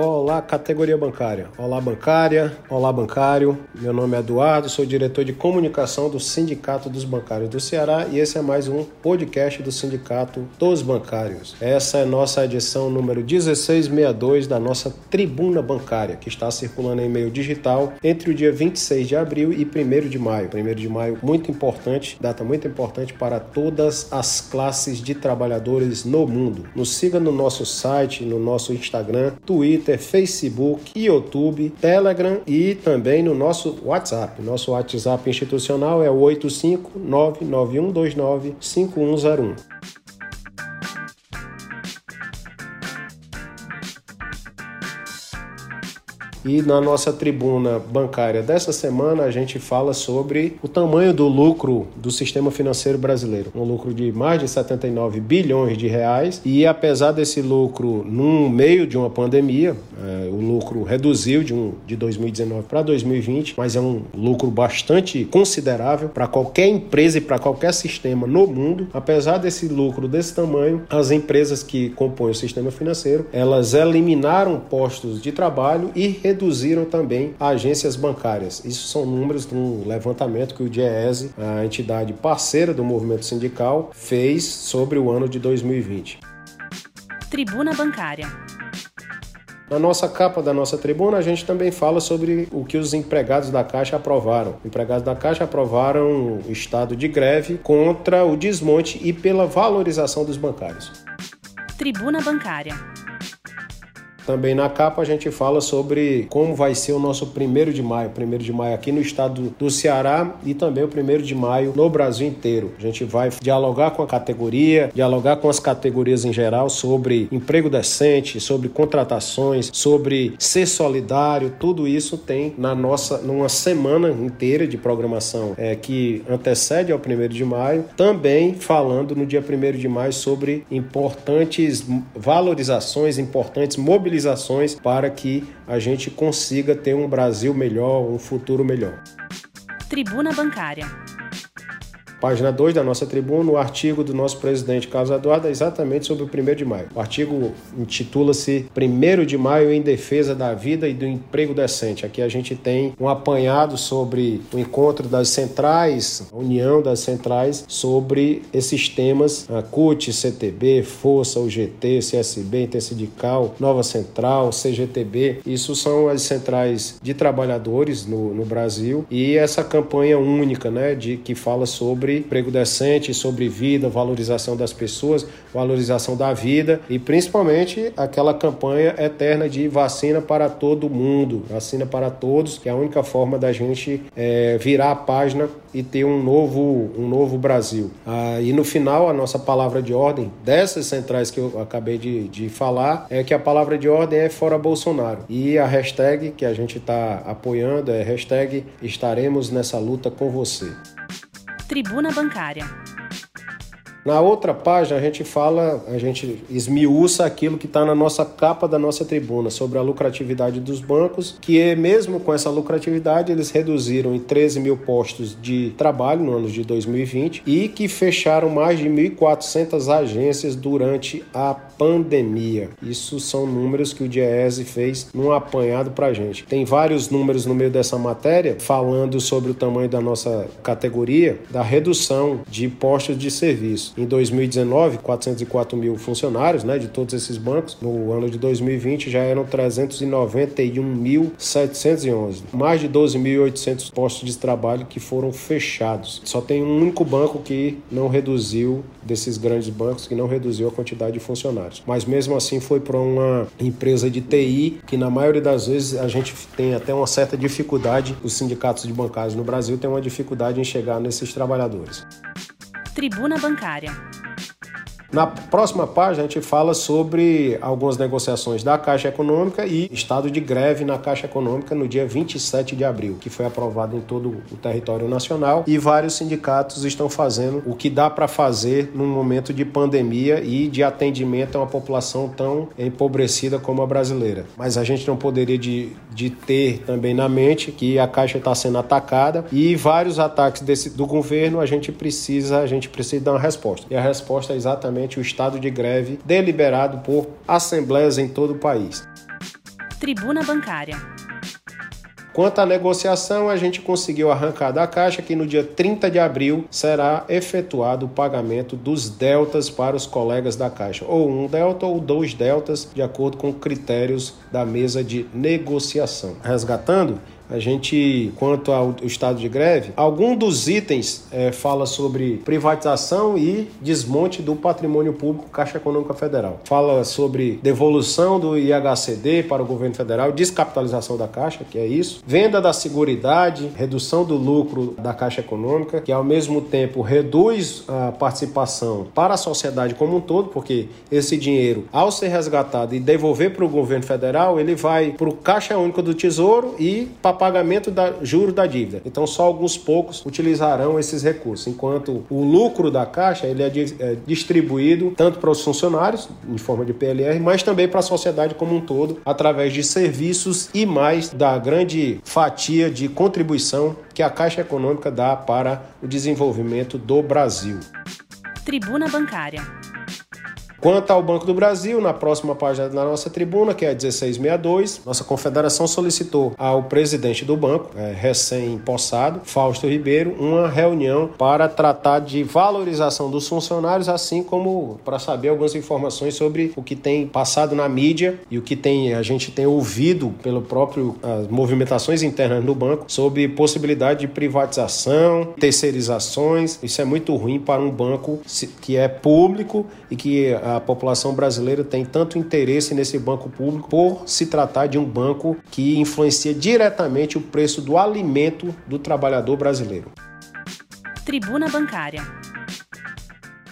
Olá, categoria bancária. Olá, bancária. Olá, bancário. Meu nome é Eduardo, sou diretor de comunicação do Sindicato dos Bancários do Ceará e esse é mais um podcast do Sindicato dos Bancários. Essa é nossa edição número 1662 da nossa Tribuna Bancária, que está circulando em meio digital entre o dia 26 de abril e 1 de maio. 1 de maio, muito importante, data muito importante para todas as classes de trabalhadores no mundo. Nos siga no nosso site, no nosso Instagram, Twitter Twitter, Facebook, YouTube, Telegram e também no nosso WhatsApp. Nosso WhatsApp institucional é o 85991295101. E na nossa tribuna bancária dessa semana a gente fala sobre o tamanho do lucro do sistema financeiro brasileiro. Um lucro de mais de 79 bilhões de reais. E apesar desse lucro no meio de uma pandemia, é, o lucro reduziu de, um, de 2019 para 2020, mas é um lucro bastante considerável para qualquer empresa e para qualquer sistema no mundo. Apesar desse lucro desse tamanho, as empresas que compõem o sistema financeiro, elas eliminaram postos de trabalho e reduziram também agências bancárias. Isso são números de um levantamento que o DIEESE, a entidade parceira do movimento sindical, fez sobre o ano de 2020. Tribuna Bancária. Na nossa capa da nossa tribuna, a gente também fala sobre o que os empregados da Caixa aprovaram. Os empregados da Caixa aprovaram o estado de greve contra o desmonte e pela valorização dos bancários. Tribuna Bancária. Também na capa a gente fala sobre como vai ser o nosso primeiro de maio, primeiro de maio aqui no estado do Ceará e também o primeiro de maio no Brasil inteiro. A gente vai dialogar com a categoria, dialogar com as categorias em geral sobre emprego decente, sobre contratações, sobre ser solidário, tudo isso tem na nossa numa semana inteira de programação é, que antecede ao primeiro de maio, também falando no dia primeiro de maio sobre importantes valorizações, importantes mobilizações mobilizações para que a gente consiga ter um Brasil melhor, um futuro melhor. Tribuna Bancária. Página 2 da nossa tribuna, o artigo do nosso presidente Carlos Eduardo é exatamente sobre o 1 de maio. O artigo intitula-se 1 de maio em defesa da vida e do emprego decente. Aqui a gente tem um apanhado sobre o encontro das centrais, a união das centrais, sobre esses temas, a CUT, CTB, Força, UGT, CSB, Intersindical, Nova Central, CGTB. Isso são as centrais de trabalhadores no, no Brasil e essa campanha única, né, de que fala sobre sobre emprego decente, sobre vida, valorização das pessoas, valorização da vida e principalmente aquela campanha eterna de vacina para todo mundo, vacina para todos, que é a única forma da gente é, virar a página e ter um novo, um novo Brasil. Ah, e no final, a nossa palavra de ordem dessas centrais que eu acabei de, de falar é que a palavra de ordem é fora Bolsonaro. E a hashtag que a gente está apoiando é hashtag estaremos nessa luta com você. Tribuna Bancária. Na outra página a gente fala, a gente esmiuça aquilo que está na nossa capa da nossa tribuna sobre a lucratividade dos bancos, que é mesmo com essa lucratividade eles reduziram em 13 mil postos de trabalho no ano de 2020 e que fecharam mais de 1.400 agências durante a pandemia. Isso são números que o Diese fez num apanhado para gente. Tem vários números no meio dessa matéria falando sobre o tamanho da nossa categoria, da redução de postos de serviço. Em 2019, 404 mil funcionários né, de todos esses bancos. No ano de 2020 já eram 391.711. Mais de 12.800 postos de trabalho que foram fechados. Só tem um único banco que não reduziu, desses grandes bancos, que não reduziu a quantidade de funcionários. Mas mesmo assim foi para uma empresa de TI que na maioria das vezes a gente tem até uma certa dificuldade, os sindicatos de bancários no Brasil têm uma dificuldade em chegar nesses trabalhadores. Tribuna Bancária. Na próxima página, a gente fala sobre algumas negociações da Caixa Econômica e estado de greve na Caixa Econômica no dia 27 de abril, que foi aprovado em todo o território nacional e vários sindicatos estão fazendo o que dá para fazer num momento de pandemia e de atendimento a uma população tão empobrecida como a brasileira. Mas a gente não poderia de, de ter também na mente que a Caixa está sendo atacada e vários ataques desse, do governo a gente precisa a gente precisa dar uma resposta. E a resposta é exatamente o estado de greve deliberado por assembleias em todo o país. Tribuna Bancária. Quanto à negociação, a gente conseguiu arrancar da Caixa que no dia 30 de abril será efetuado o pagamento dos deltas para os colegas da Caixa, ou um delta ou dois deltas, de acordo com critérios da mesa de negociação. Resgatando, a gente, quanto ao estado de greve, algum dos itens é, fala sobre privatização e desmonte do patrimônio público Caixa Econômica Federal. Fala sobre devolução do IHCD para o governo federal, descapitalização da Caixa, que é isso, venda da seguridade, redução do lucro da Caixa Econômica, que ao mesmo tempo reduz a participação para a sociedade como um todo, porque esse dinheiro, ao ser resgatado e devolver para o governo federal, ele vai para o Caixa Única do Tesouro e para pagamento da juro da dívida. Então só alguns poucos utilizarão esses recursos, enquanto o lucro da Caixa ele é, é distribuído tanto para os funcionários em forma de PLR, mas também para a sociedade como um todo através de serviços e mais da grande fatia de contribuição que a Caixa Econômica dá para o desenvolvimento do Brasil. Tribuna Bancária. Quanto ao Banco do Brasil, na próxima página da nossa tribuna, que é a 1662, nossa confederação solicitou ao presidente do banco, é, recém-possado, Fausto Ribeiro, uma reunião para tratar de valorização dos funcionários, assim como para saber algumas informações sobre o que tem passado na mídia e o que tem a gente tem ouvido pelo próprio as movimentações internas do banco sobre possibilidade de privatização, terceirizações. Isso é muito ruim para um banco que é público e que a população brasileira tem tanto interesse nesse banco público por se tratar de um banco que influencia diretamente o preço do alimento do trabalhador brasileiro. Tribuna Bancária.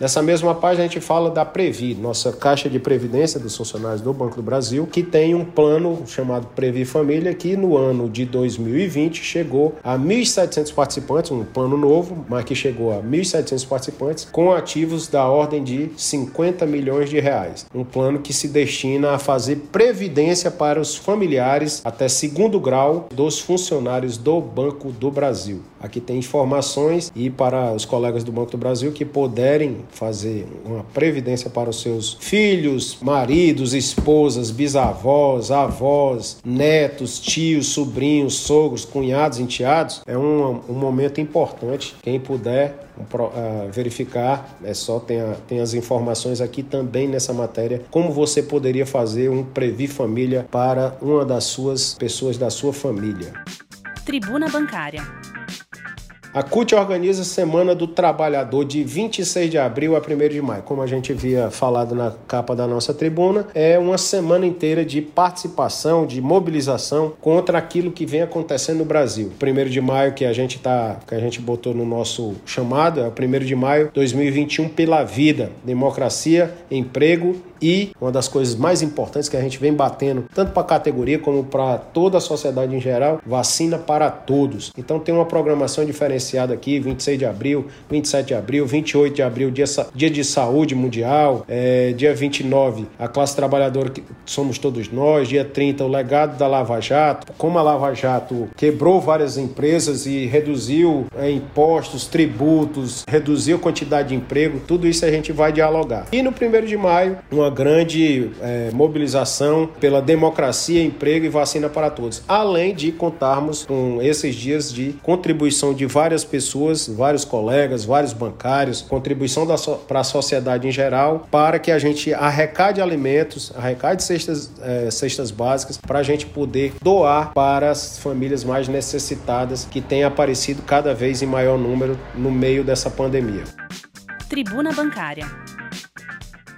Nessa mesma página a gente fala da Previ, nossa caixa de previdência dos funcionários do Banco do Brasil, que tem um plano chamado Previ Família, que no ano de 2020 chegou a 1.700 participantes, um plano novo, mas que chegou a 1.700 participantes, com ativos da ordem de 50 milhões de reais. Um plano que se destina a fazer previdência para os familiares até segundo grau dos funcionários do Banco do Brasil. Aqui tem informações e para os colegas do Banco do Brasil que puderem fazer uma previdência para os seus filhos, maridos, esposas, bisavós, avós, netos, tios, sobrinhos, sogros, cunhados, enteados, é um, um momento importante. Quem puder uh, verificar, é só tem, a, tem as informações aqui também nessa matéria, como você poderia fazer um Previ Família para uma das suas pessoas da sua família. Tribuna Bancária. A CUT organiza a Semana do Trabalhador de 26 de abril a 1 de maio. Como a gente havia falado na capa da nossa tribuna, é uma semana inteira de participação, de mobilização contra aquilo que vem acontecendo no Brasil. 1 de maio que a gente tá, que a gente botou no nosso chamado, é o 1 de maio 2021 pela vida, democracia, emprego e uma das coisas mais importantes que a gente vem batendo, tanto para a categoria como para toda a sociedade em geral, vacina para todos. Então tem uma programação diferenciada aqui, 26 de abril, 27 de abril, 28 de abril, dia, dia de saúde mundial, é, dia 29, a classe trabalhadora que somos todos nós, dia 30, o legado da Lava Jato, como a Lava Jato quebrou várias empresas e reduziu é, impostos, tributos, reduziu quantidade de emprego, tudo isso a gente vai dialogar. E no 1 de maio, uma grande é, mobilização pela democracia, emprego e vacina para todos. Além de contarmos com esses dias de contribuição de várias pessoas, vários colegas, vários bancários, contribuição so, para a sociedade em geral, para que a gente arrecade alimentos, arrecade cestas, é, cestas básicas, para a gente poder doar para as famílias mais necessitadas que têm aparecido cada vez em maior número no meio dessa pandemia. Tribuna Bancária.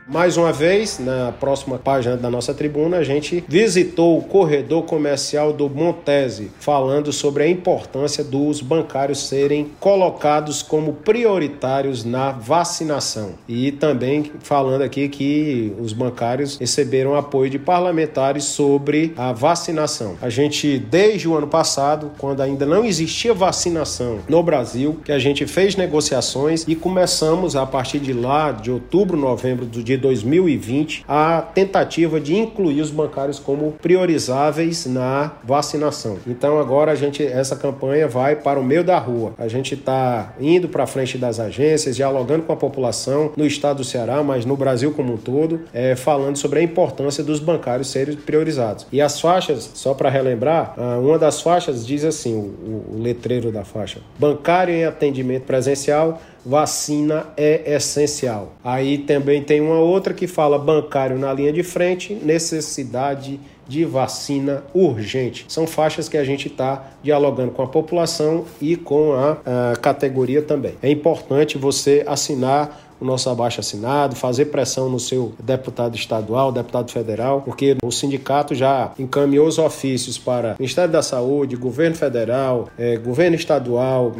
Mais uma vez, na próxima página da nossa tribuna, a gente visitou o corredor comercial do Montese, falando sobre a importância dos bancários serem colocados como prioritários na vacinação. E também falando aqui que os bancários receberam apoio de parlamentares sobre a vacinação. A gente, desde o ano passado, quando ainda não existia vacinação no Brasil, que a gente fez negociações e começamos a partir de lá, de outubro, novembro do dia de 2020 a tentativa de incluir os bancários como priorizáveis na vacinação. Então agora a gente essa campanha vai para o meio da rua. A gente está indo para frente das agências, dialogando com a população no estado do Ceará, mas no Brasil como um todo, é, falando sobre a importância dos bancários serem priorizados. E as faixas, só para relembrar, uma das faixas diz assim, o, o letreiro da faixa: bancário em atendimento presencial vacina é essencial. Aí também tem uma outra que fala bancário na linha de frente, necessidade de vacina urgente. São faixas que a gente está dialogando com a população e com a, a categoria também. É importante você assinar o nosso abaixo assinado, fazer pressão no seu deputado estadual, deputado federal, porque o sindicato já encaminhou os ofícios para Ministério da Saúde, governo federal, eh, governo estadual,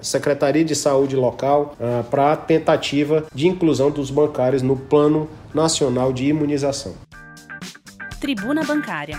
Secretaria de Saúde local, ah, para a tentativa de inclusão dos bancários no Plano Nacional de Imunização. Tribuna Bancária.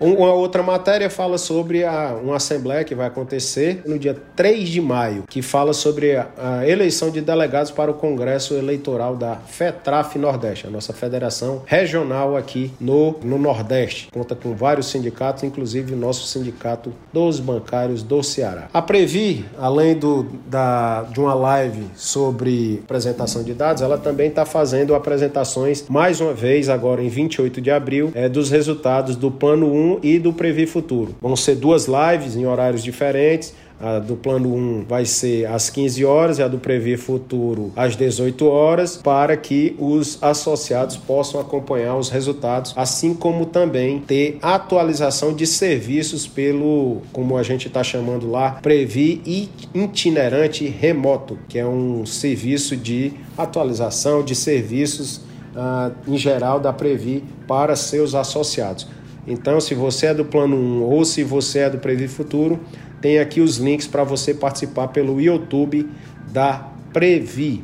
Uma outra matéria fala sobre a, uma assembleia que vai acontecer no dia 3 de maio, que fala sobre a, a eleição de delegados para o Congresso Eleitoral da FETRAF Nordeste, a nossa federação regional aqui no, no Nordeste. Conta com vários sindicatos, inclusive o nosso sindicato dos bancários do Ceará. A Previ, além do, da, de uma live sobre apresentação de dados, ela também está fazendo apresentações, mais uma vez, agora em 28 de abril, é, dos resultados do Plano 1 e do Previ Futuro. Vão ser duas lives em horários diferentes. A do plano 1 vai ser às 15 horas e a do Prever Futuro às 18 horas, para que os associados possam acompanhar os resultados, assim como também ter atualização de serviços pelo, como a gente está chamando lá, Previ Itinerante Remoto, que é um serviço de atualização de serviços uh, em geral da Previ para seus associados. Então, se você é do Plano 1 ou se você é do Previ Futuro, tem aqui os links para você participar pelo YouTube da Previ.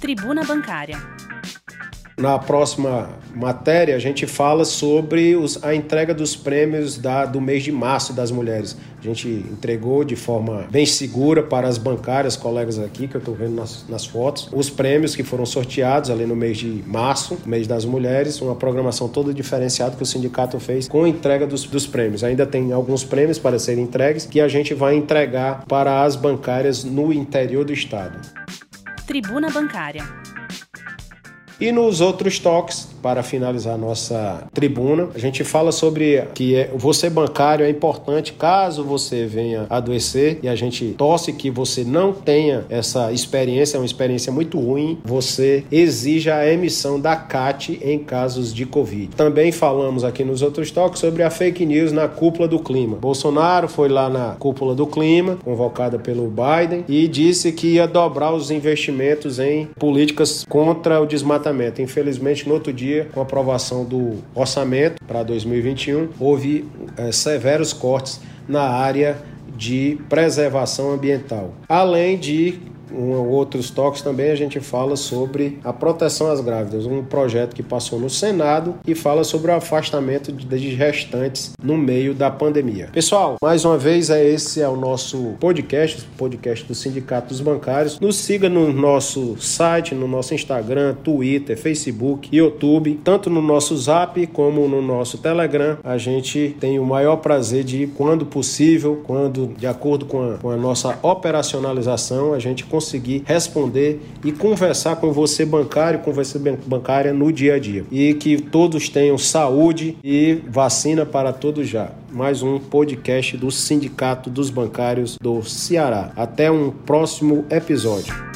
Tribuna Bancária. Na próxima matéria, a gente fala sobre os, a entrega dos prêmios da, do mês de março das mulheres. A gente entregou de forma bem segura para as bancárias, colegas aqui, que eu estou vendo nas, nas, fotos, os prêmios que foram sorteados ali no mês de março, mês das mulheres, uma programação toda diferenciada que o sindicato fez com a entrega dos, dos prêmios. Ainda tem alguns prêmios para serem entregues que a gente vai entregar para as bancárias no interior do estado. Tribuna Bancária. E nos outros toques, para finalizar nossa tribuna, a gente fala sobre que é, você bancário é importante caso você venha adoecer e a gente torce que você não tenha essa experiência, é uma experiência muito ruim, você exija a emissão da CAT em casos de Covid. Também falamos aqui nos outros toques sobre a fake news na cúpula do clima. Bolsonaro foi lá na cúpula do clima, convocada pelo Biden, e disse que ia dobrar os investimentos em políticas contra o desmatamento. Infelizmente, no outro dia, com a aprovação do orçamento para 2021, houve é, severos cortes na área de preservação ambiental, além de outros toques também a gente fala sobre a proteção às grávidas, um projeto que passou no Senado e fala sobre o afastamento de gestantes no meio da pandemia. Pessoal, mais uma vez é esse é o nosso podcast, podcast do Sindicato dos Bancários. Nos siga no nosso site, no nosso Instagram, Twitter, Facebook, YouTube, tanto no nosso Zap como no nosso Telegram. A gente tem o maior prazer de, quando possível, quando de acordo com a, com a nossa operacionalização, a gente conseguir responder e conversar com você bancário, com você bancária no dia a dia. E que todos tenham saúde e vacina para todos já. Mais um podcast do Sindicato dos Bancários do Ceará. Até um próximo episódio.